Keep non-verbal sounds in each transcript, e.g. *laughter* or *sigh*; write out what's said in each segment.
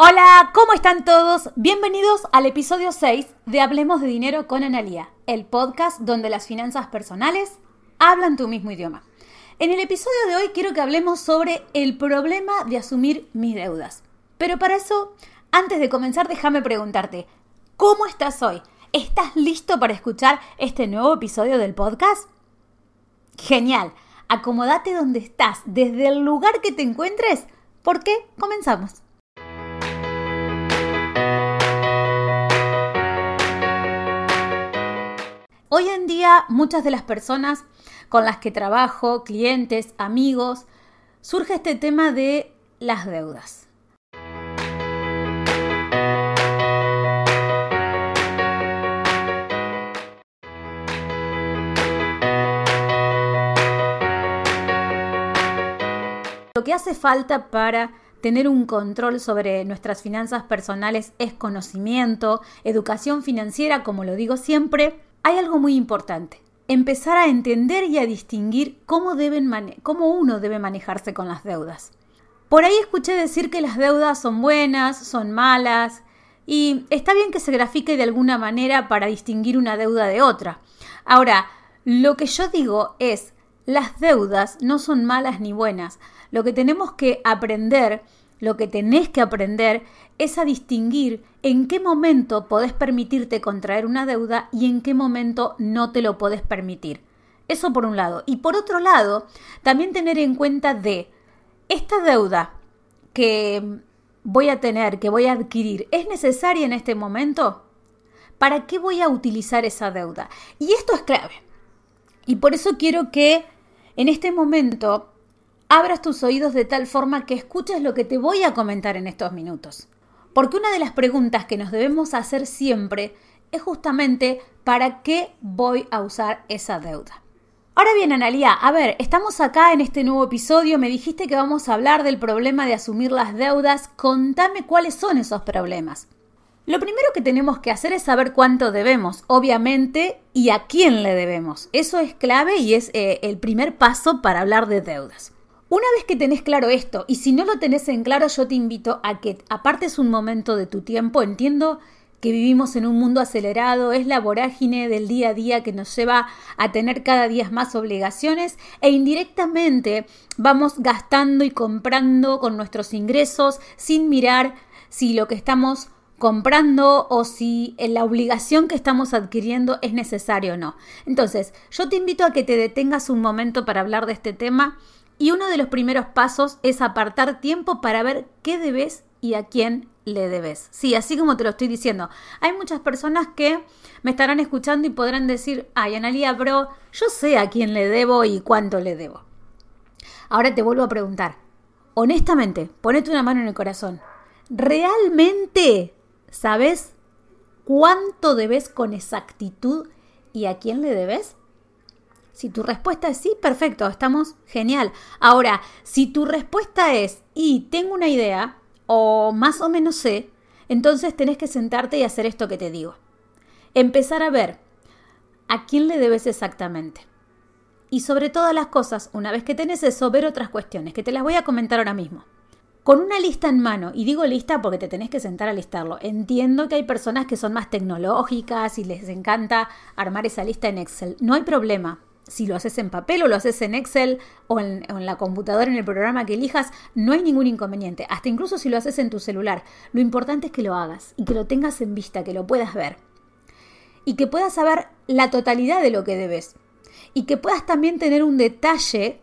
Hola, ¿cómo están todos? Bienvenidos al episodio 6 de Hablemos de Dinero con Analía, el podcast donde las finanzas personales hablan tu mismo idioma. En el episodio de hoy quiero que hablemos sobre el problema de asumir mis deudas. Pero para eso, antes de comenzar, déjame preguntarte, ¿cómo estás hoy? ¿Estás listo para escuchar este nuevo episodio del podcast? Genial, acomódate donde estás, desde el lugar que te encuentres, porque comenzamos. Hoy en día muchas de las personas con las que trabajo, clientes, amigos, surge este tema de las deudas. Lo que hace falta para tener un control sobre nuestras finanzas personales es conocimiento, educación financiera, como lo digo siempre, hay algo muy importante. Empezar a entender y a distinguir cómo, cómo uno debe manejarse con las deudas. Por ahí escuché decir que las deudas son buenas, son malas, y está bien que se grafique de alguna manera para distinguir una deuda de otra. Ahora, lo que yo digo es, las deudas no son malas ni buenas. Lo que tenemos que aprender lo que tenés que aprender es a distinguir en qué momento podés permitirte contraer una deuda y en qué momento no te lo podés permitir. Eso por un lado. Y por otro lado, también tener en cuenta de esta deuda que voy a tener, que voy a adquirir, ¿es necesaria en este momento? ¿Para qué voy a utilizar esa deuda? Y esto es clave. Y por eso quiero que en este momento abras tus oídos de tal forma que escuches lo que te voy a comentar en estos minutos. Porque una de las preguntas que nos debemos hacer siempre es justamente ¿para qué voy a usar esa deuda? Ahora bien, Analia, a ver, estamos acá en este nuevo episodio, me dijiste que vamos a hablar del problema de asumir las deudas, contame cuáles son esos problemas. Lo primero que tenemos que hacer es saber cuánto debemos, obviamente, y a quién le debemos. Eso es clave y es eh, el primer paso para hablar de deudas. Una vez que tenés claro esto, y si no lo tenés en claro, yo te invito a que apartes un momento de tu tiempo. Entiendo que vivimos en un mundo acelerado, es la vorágine del día a día que nos lleva a tener cada día más obligaciones e indirectamente vamos gastando y comprando con nuestros ingresos sin mirar si lo que estamos comprando o si la obligación que estamos adquiriendo es necesario o no. Entonces, yo te invito a que te detengas un momento para hablar de este tema y uno de los primeros pasos es apartar tiempo para ver qué debes y a quién le debes. Sí, así como te lo estoy diciendo. Hay muchas personas que me estarán escuchando y podrán decir, ay, Analia, bro, yo sé a quién le debo y cuánto le debo. Ahora te vuelvo a preguntar, honestamente, ponete una mano en el corazón. ¿Realmente sabes cuánto debes con exactitud y a quién le debes? Si tu respuesta es sí, perfecto, estamos genial. Ahora, si tu respuesta es y tengo una idea o más o menos sé, entonces tenés que sentarte y hacer esto que te digo. Empezar a ver a quién le debes exactamente. Y sobre todas las cosas, una vez que tenés eso, ver otras cuestiones, que te las voy a comentar ahora mismo. Con una lista en mano, y digo lista porque te tenés que sentar a listarlo, entiendo que hay personas que son más tecnológicas y les encanta armar esa lista en Excel. No hay problema, si lo haces en papel o lo haces en Excel o en, la computadora, en el programa que elijas, no hay ningún inconveniente. Hasta incluso si lo haces en tu celular. Lo importante es que lo hagas y que lo tengas en vista, que lo puedas ver. Y que puedas saber la totalidad de lo que debes. Y que puedas también tener un detalle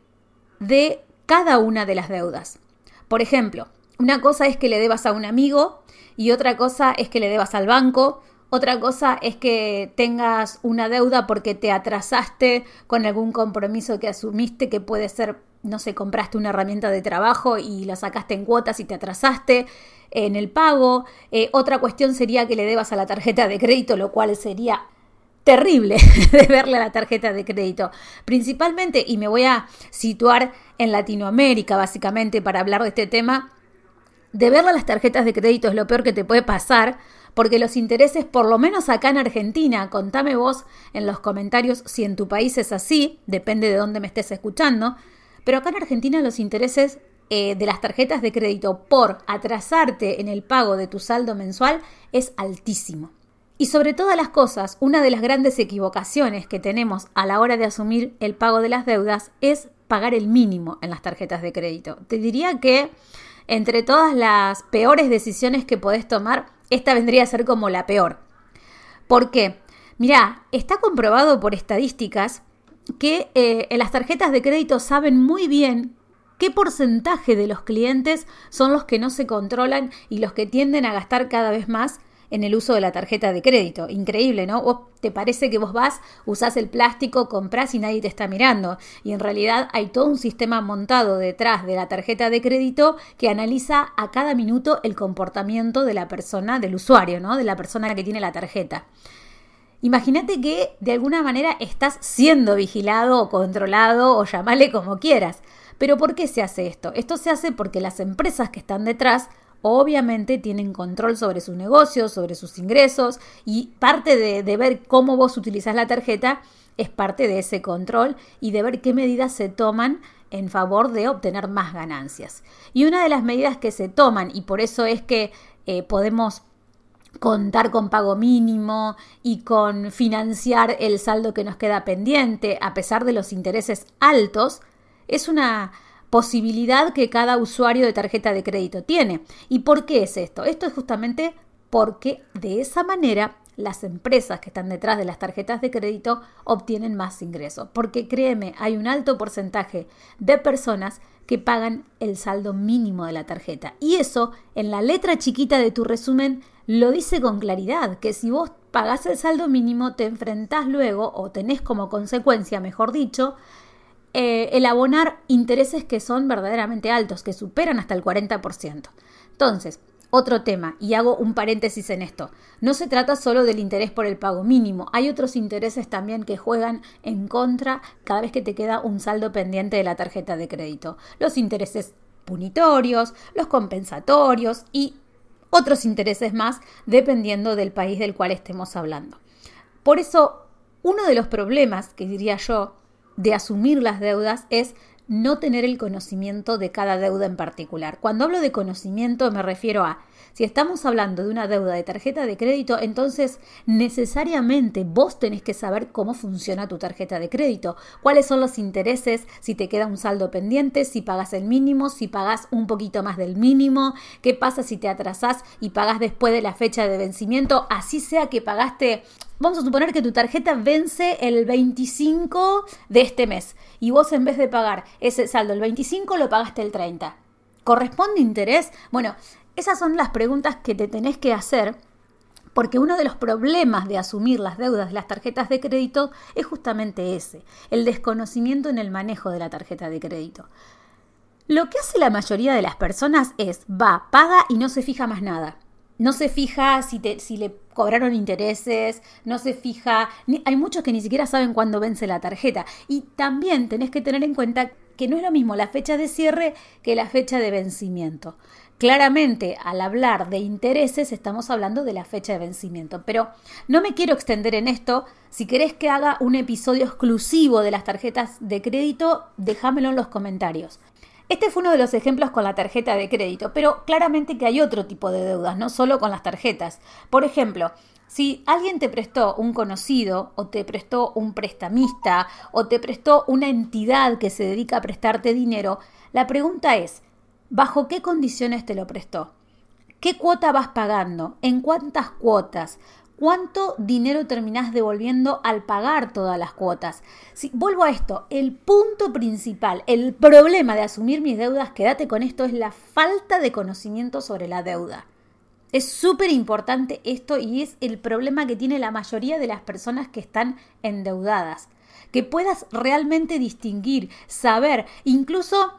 de cada una de las deudas. Por ejemplo, una cosa es que le debas a un amigo y otra cosa es que le debas al banco otra cosa es que tengas una deuda porque te atrasaste con algún compromiso que asumiste, que puede ser, no sé, compraste una herramienta de trabajo y la sacaste en cuotas y te atrasaste en el pago. Eh, otra cuestión sería que le debas a la tarjeta de crédito, lo cual sería terrible *laughs* de verle a la tarjeta de crédito. Principalmente, y me voy a situar en Latinoamérica básicamente para hablar de este tema, de verle a las tarjetas de crédito es lo peor que te puede pasar porque los intereses, por lo menos acá en Argentina, contame vos en los comentarios si en tu país es así, depende de dónde me estés escuchando, pero acá en Argentina los intereses eh, de las tarjetas de crédito por atrasarte en el pago de tu saldo mensual es altísimo. Y sobre todas las cosas, una de las grandes equivocaciones que tenemos a la hora de asumir el pago de las deudas es pagar el mínimo en las tarjetas de crédito. Te diría que entre todas las peores decisiones que podés tomar, esta vendría a ser como la peor. ¿Por qué? Mirá, está comprobado por estadísticas que eh, las tarjetas de crédito saben muy bien qué porcentaje de los clientes son los que no se controlan y los que tienden a gastar cada vez más en el uso de la tarjeta de crédito. Increíble, ¿no? ¿Vos te parece que vos vas, usás el plástico, compras y nadie te está mirando. Y en realidad hay todo un sistema montado detrás de la tarjeta de crédito que analiza a cada minuto el comportamiento de la persona, del usuario, ¿no? De la persona que tiene la tarjeta. Imagínate que de alguna manera estás siendo vigilado o controlado o llamale como quieras. Pero ¿por qué se hace esto? Esto se hace porque las empresas que están detrás obviamente tienen control sobre sus negocios, sobre sus ingresos y parte de, ver cómo vos utilizas la tarjeta es parte de ese control y de ver qué medidas se toman en favor de obtener más ganancias. Y una de las medidas que se toman, y por eso es que eh, podemos contar con pago mínimo y con financiar el saldo que nos queda pendiente a pesar de los intereses altos, es una posibilidad que cada usuario de tarjeta de crédito tiene. ¿Y por qué es esto? Esto es justamente porque de esa manera las empresas que están detrás de las tarjetas de crédito obtienen más ingresos. Porque créeme, hay un alto porcentaje de personas que pagan el saldo mínimo de la tarjeta. Y eso, en la letra chiquita de tu resumen, lo dice con claridad, que si vos pagás el saldo mínimo, te enfrentás luego, o tenés como consecuencia, mejor dicho, eh, el abonar intereses que son verdaderamente altos, que superan hasta el 40%. Entonces, otro tema, y hago un paréntesis en esto, no se trata solo del interés por el pago mínimo, hay otros intereses también que juegan en contra cada vez que te queda un saldo pendiente de la tarjeta de crédito. Los intereses punitorios, los compensatorios y otros intereses más dependiendo del país del cual estemos hablando. Por eso, uno de los problemas que diría yo de asumir las deudas es no tener el conocimiento de cada deuda en particular. Cuando hablo de conocimiento me refiero a si estamos hablando de una deuda de tarjeta de crédito, entonces necesariamente vos tenés que saber cómo funciona tu tarjeta de crédito, cuáles son los intereses, si te queda un saldo pendiente, si pagas el mínimo, si pagas un poquito más del mínimo, qué pasa si te atrasás y pagas después de la fecha de vencimiento, así sea que pagaste Vamos a suponer que tu tarjeta vence el 25 de este mes y vos en vez de pagar ese saldo el 25 lo pagaste el 30. ¿Corresponde interés? Bueno, esas son las preguntas que te tenés que hacer porque uno de los problemas de asumir las deudas de las tarjetas de crédito es justamente ese, el desconocimiento en el manejo de la tarjeta de crédito. Lo que hace la mayoría de las personas es va, paga y no se fija más nada. No se fija si, te, si le cobraron intereses, no se fija, hay muchos que ni siquiera saben cuándo vence la tarjeta. Y también tenés que tener en cuenta que no es lo mismo la fecha de cierre que la fecha de vencimiento. Claramente, al hablar de intereses, estamos hablando de la fecha de vencimiento. Pero no me quiero extender en esto. Si querés que haga un episodio exclusivo de las tarjetas de crédito, déjamelo en los comentarios. Este fue uno de los ejemplos con la tarjeta de crédito, pero claramente que hay otro tipo de deudas, no solo con las tarjetas. Por ejemplo, si alguien te prestó un conocido o te prestó un prestamista o te prestó una entidad que se dedica a prestarte dinero, la pregunta es, ¿bajo qué condiciones te lo prestó? ¿Qué cuota vas pagando? ¿En cuántas cuotas? ¿Cuánto dinero terminás devolviendo al pagar todas las cuotas? Si, vuelvo a esto, el punto principal, el problema de asumir mis deudas, quédate con esto, es la falta de conocimiento sobre la deuda. Es súper importante esto y es el problema que tiene la mayoría de las personas que están endeudadas. Que puedas realmente distinguir, saber, incluso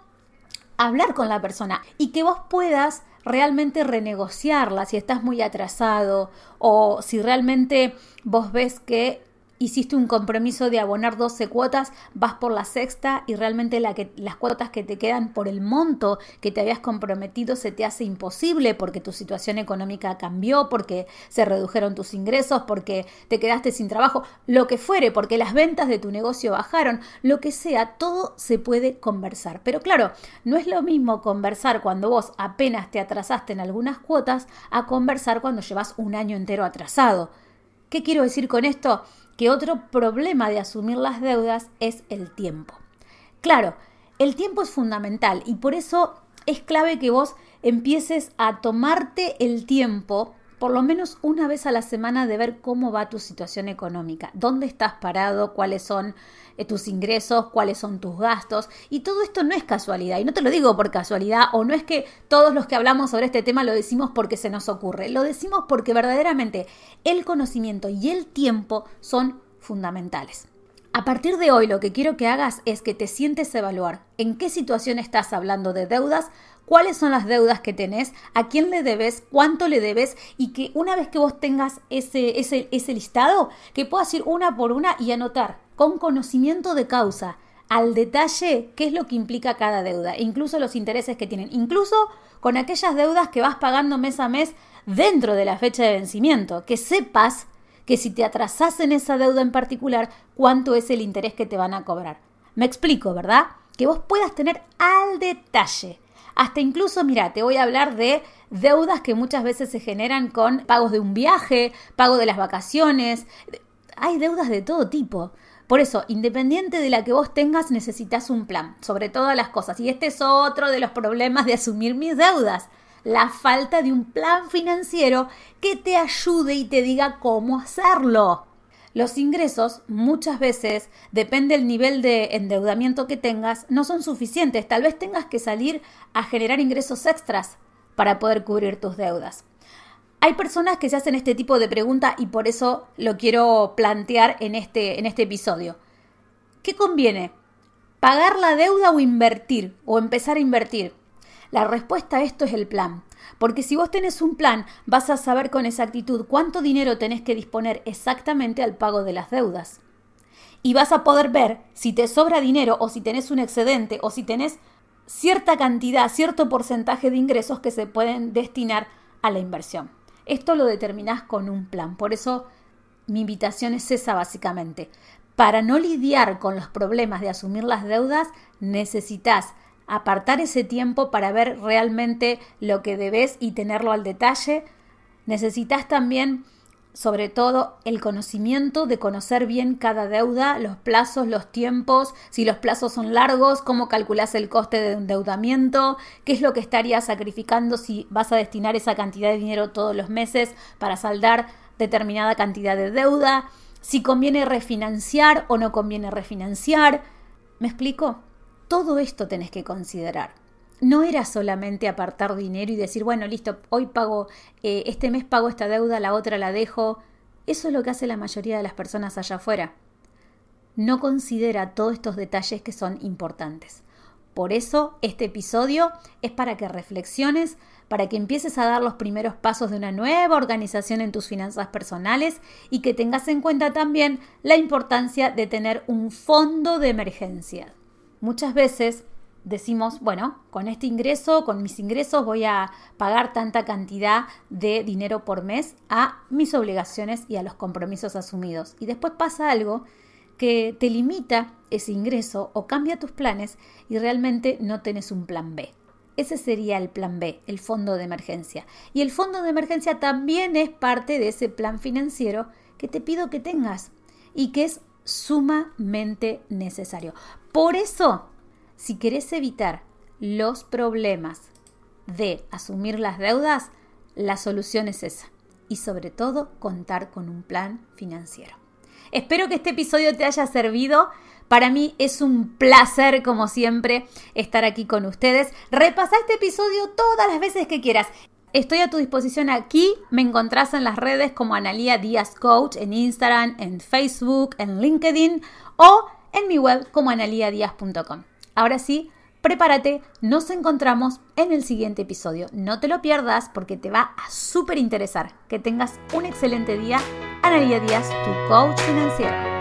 hablar con la persona y que vos puedas realmente renegociarla si estás muy atrasado o si realmente vos ves que hiciste un compromiso de abonar 12 cuotas, vas por la sexta y realmente las cuotas que te quedan por el monto que te habías comprometido se te hace imposible porque tu situación económica cambió, porque se redujeron tus ingresos, porque te quedaste sin trabajo, lo que fuere, porque las ventas de tu negocio bajaron, lo que sea, todo se puede conversar. Pero claro, no es lo mismo conversar cuando vos apenas te atrasaste en algunas cuotas a conversar cuando llevas un año entero atrasado. ¿Qué quiero decir con esto? Que otro problema de asumir las deudas es el tiempo. Claro, el tiempo es fundamental y por eso es clave que vos empieces a tomarte el tiempo por lo menos una vez a la semana de ver cómo va tu situación económica, dónde estás parado, cuáles son eh, tus ingresos, cuáles son tus gastos. Y todo esto no es casualidad. Y no te lo digo por casualidad o no es que todos los que hablamos sobre este tema lo decimos porque se nos ocurre. Lo decimos porque verdaderamente el conocimiento y el tiempo son fundamentales. A partir de hoy lo que quiero que hagas es que te sientes evaluar en qué situación estás hablando de deudas, cuáles son las deudas que tenés, a quién le debes, cuánto le debes y que una vez que vos tengas ese, ese, ese listado, que puedas ir una por una y anotar con conocimiento de causa al detalle qué es lo que implica cada deuda, incluso los intereses que tienen, incluso con aquellas deudas que vas pagando mes a mes dentro de la fecha de vencimiento, que sepas que si te atrasas en esa deuda en particular, cuánto es el interés que te van a cobrar. Me explico, ¿verdad? Que vos puedas tener al detalle. Hasta incluso, mira, te voy a hablar de deudas que muchas veces se generan con pagos de un viaje, pago de las vacaciones. Hay deudas de todo tipo. Por eso, independiente de la que vos tengas, necesitas un plan sobre todas las cosas. Y este es otro de los problemas de asumir mis deudas. La falta de un plan financiero que te ayude y te diga cómo hacerlo. Los ingresos muchas veces, depende del nivel de endeudamiento que tengas, no son suficientes. Tal vez tengas que salir a generar ingresos extras para poder cubrir tus deudas. Hay personas que se hacen este tipo de pregunta y por eso lo quiero plantear en este, en este episodio. ¿Qué conviene? ¿Pagar la deuda o invertir? ¿O empezar a invertir? La respuesta a esto es el plan. Porque si vos tenés un plan, vas a saber con exactitud cuánto dinero tenés que disponer exactamente al pago de las deudas. Y vas a poder ver si te sobra dinero o si tenés un excedente o si tenés cierta cantidad, cierto porcentaje de ingresos que se pueden destinar a la inversión. Esto lo determinás con un plan. Por eso mi invitación es esa básicamente. Para no lidiar con los problemas de asumir las deudas, necesitas apartar ese tiempo para ver realmente lo que debes y tenerlo al detalle. Necesitas también sobre todo el conocimiento de conocer bien cada deuda, los plazos, los tiempos, si los plazos son largos, cómo calculas el coste de endeudamiento, qué es lo que estarías sacrificando si vas a destinar esa cantidad de dinero todos los meses para saldar determinada cantidad de deuda, si conviene refinanciar o no conviene refinanciar. ¿Me explico? Todo esto tenés que considerar no era solamente apartar dinero y decir, bueno, listo, hoy pago, eh, este mes pago esta deuda, la otra la dejo. Eso es lo que hace la mayoría de las personas allá afuera. No considera todos estos detalles que son importantes. Por eso este episodio es para que reflexiones, para que empieces a dar los primeros pasos de una nueva organización en tus finanzas personales y que tengas en cuenta también la importancia de tener un fondo de emergencia. Muchas veces decimos, bueno, con este ingreso, con mis ingresos voy a pagar tanta cantidad de dinero por mes a mis obligaciones y a los compromisos asumidos. Y después pasa algo que te limita ese ingreso o cambia tus planes y realmente no tenés un plan B. Ese sería el plan B, el fondo de emergencia. Y el fondo de emergencia también es parte de ese plan financiero que te pido que tengas y que es sumamente necesario. Por eso si querés evitar los problemas de asumir las deudas, la solución es esa. Y sobre todo, contar con un plan financiero. Espero que este episodio te haya servido. Para mí es un placer, como siempre, estar aquí con ustedes. Repasa este episodio todas las veces que quieras. Estoy a tu disposición aquí. Me encontrás en las redes como Analia Díaz Coach, en Instagram, en Facebook, en LinkedIn o en mi web como analiadíaz.com. Ahora sí, prepárate, nos encontramos en el siguiente episodio. No te lo pierdas porque te va a súper interesar. Que tengas un excelente día. Analia Díaz, tu coach financiero.